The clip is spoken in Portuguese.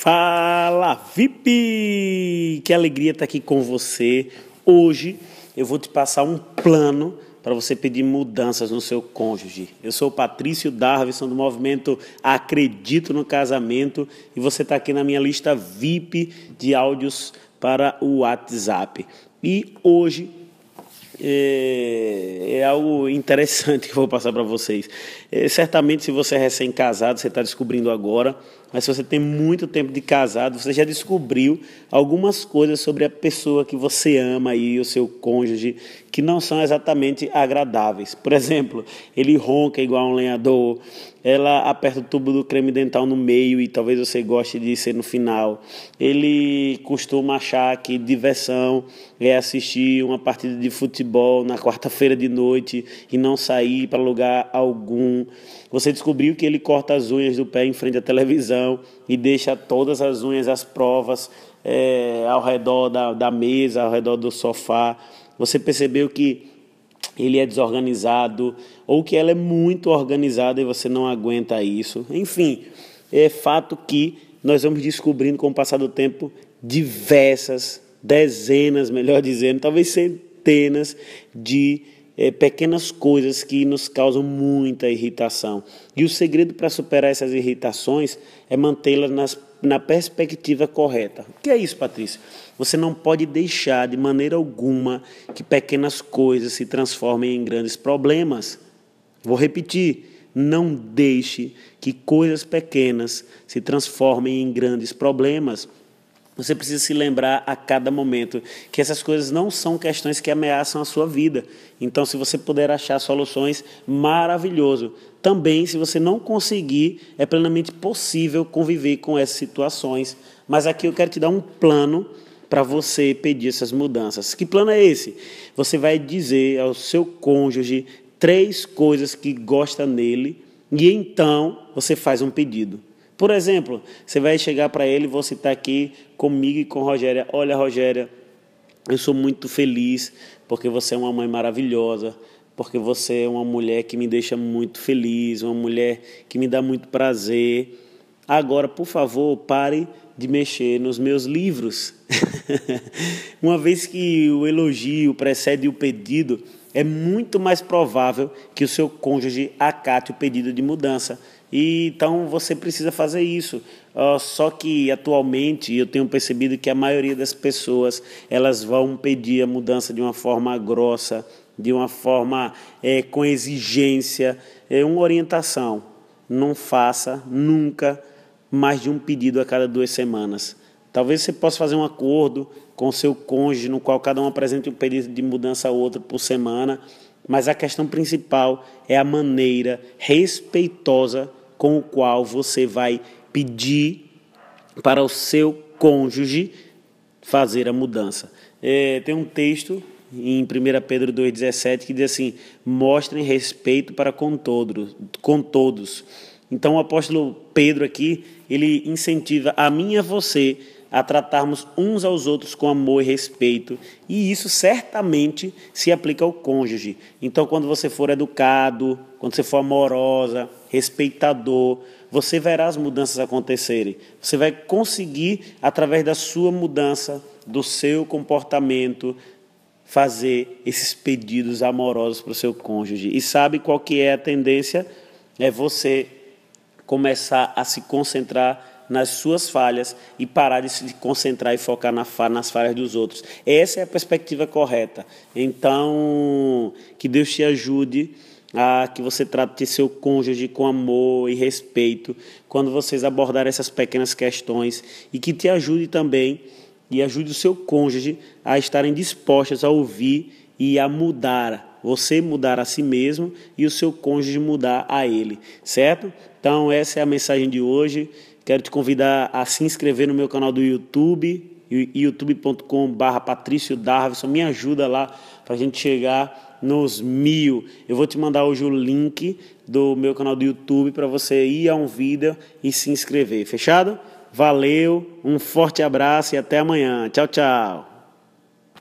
Fala VIP! Que alegria estar aqui com você. Hoje eu vou te passar um plano para você pedir mudanças no seu cônjuge. Eu sou o Patrício Darvison do movimento Acredito no Casamento e você está aqui na minha lista VIP de áudios para o WhatsApp. E hoje é, é, algo interessante que eu vou passar para vocês. É, certamente, se você é recém-casado, você está descobrindo agora, mas se você tem muito tempo de casado, você já descobriu algumas coisas sobre a pessoa que você ama e o seu cônjuge que não são exatamente agradáveis. Por exemplo, ele ronca igual um lenhador, ela aperta o tubo do creme dental no meio e talvez você goste de ser no final. Ele costuma achar que diversão é assistir uma partida de futebol na quarta-feira de noite e não sair para lugar algum. Você descobriu que ele corta as unhas do pé em frente à televisão e deixa todas as unhas às provas é, ao redor da, da mesa, ao redor do sofá. Você percebeu que ele é desorganizado ou que ela é muito organizada e você não aguenta isso. Enfim, é fato que nós vamos descobrindo com o passar do tempo diversas, dezenas, melhor dizendo, talvez centenas de é, pequenas coisas que nos causam muita irritação. E o segredo para superar essas irritações é mantê-las na perspectiva correta. O que é isso, Patrícia? Você não pode deixar de maneira alguma que pequenas coisas se transformem em grandes problemas. Vou repetir. Não deixe que coisas pequenas se transformem em grandes problemas. Você precisa se lembrar a cada momento que essas coisas não são questões que ameaçam a sua vida. Então, se você puder achar soluções, maravilhoso. Também, se você não conseguir, é plenamente possível conviver com essas situações. Mas aqui eu quero te dar um plano para você pedir essas mudanças. Que plano é esse? Você vai dizer ao seu cônjuge três coisas que gosta nele e então você faz um pedido. Por exemplo, você vai chegar para ele, vou citar aqui comigo e com Rogéria. Olha, Rogéria, eu sou muito feliz porque você é uma mãe maravilhosa, porque você é uma mulher que me deixa muito feliz, uma mulher que me dá muito prazer. Agora, por favor, pare de mexer nos meus livros. uma vez que o elogio precede o pedido, é muito mais provável que o seu cônjuge acate o pedido de mudança. E, então você precisa fazer isso. Uh, só que atualmente eu tenho percebido que a maioria das pessoas elas vão pedir a mudança de uma forma grossa, de uma forma é, com exigência, é uma orientação. Não faça nunca mais de um pedido a cada duas semanas. Talvez você possa fazer um acordo com seu cônjuge, no qual cada um apresente um pedido de mudança a outro por semana, mas a questão principal é a maneira respeitosa com o qual você vai pedir para o seu cônjuge fazer a mudança. É, tem um texto em 1 Pedro 2,17 que diz assim: mostrem respeito para com todos, com todos. Então o apóstolo Pedro aqui, ele incentiva a mim e a você a tratarmos uns aos outros com amor e respeito, e isso certamente se aplica ao cônjuge. Então, quando você for educado, quando você for amorosa, respeitador, você verá as mudanças acontecerem. Você vai conseguir, através da sua mudança, do seu comportamento, fazer esses pedidos amorosos para o seu cônjuge. E sabe qual que é a tendência? É você começar a se concentrar nas suas falhas e parar de se concentrar e focar na, nas falhas dos outros. Essa é a perspectiva correta. Então, que Deus te ajude a que você trate seu cônjuge com amor e respeito quando vocês abordarem essas pequenas questões e que te ajude também e ajude o seu cônjuge a estarem dispostos a ouvir e a mudar. Você mudar a si mesmo e o seu cônjuge mudar a ele, certo? Então, essa é a mensagem de hoje. Quero te convidar a se inscrever no meu canal do YouTube, youtube.com.br Patrício Darvison. Me ajuda lá para a gente chegar nos mil. Eu vou te mandar hoje o link do meu canal do YouTube para você ir a um vídeo e se inscrever. Fechado? Valeu, um forte abraço e até amanhã. Tchau, tchau.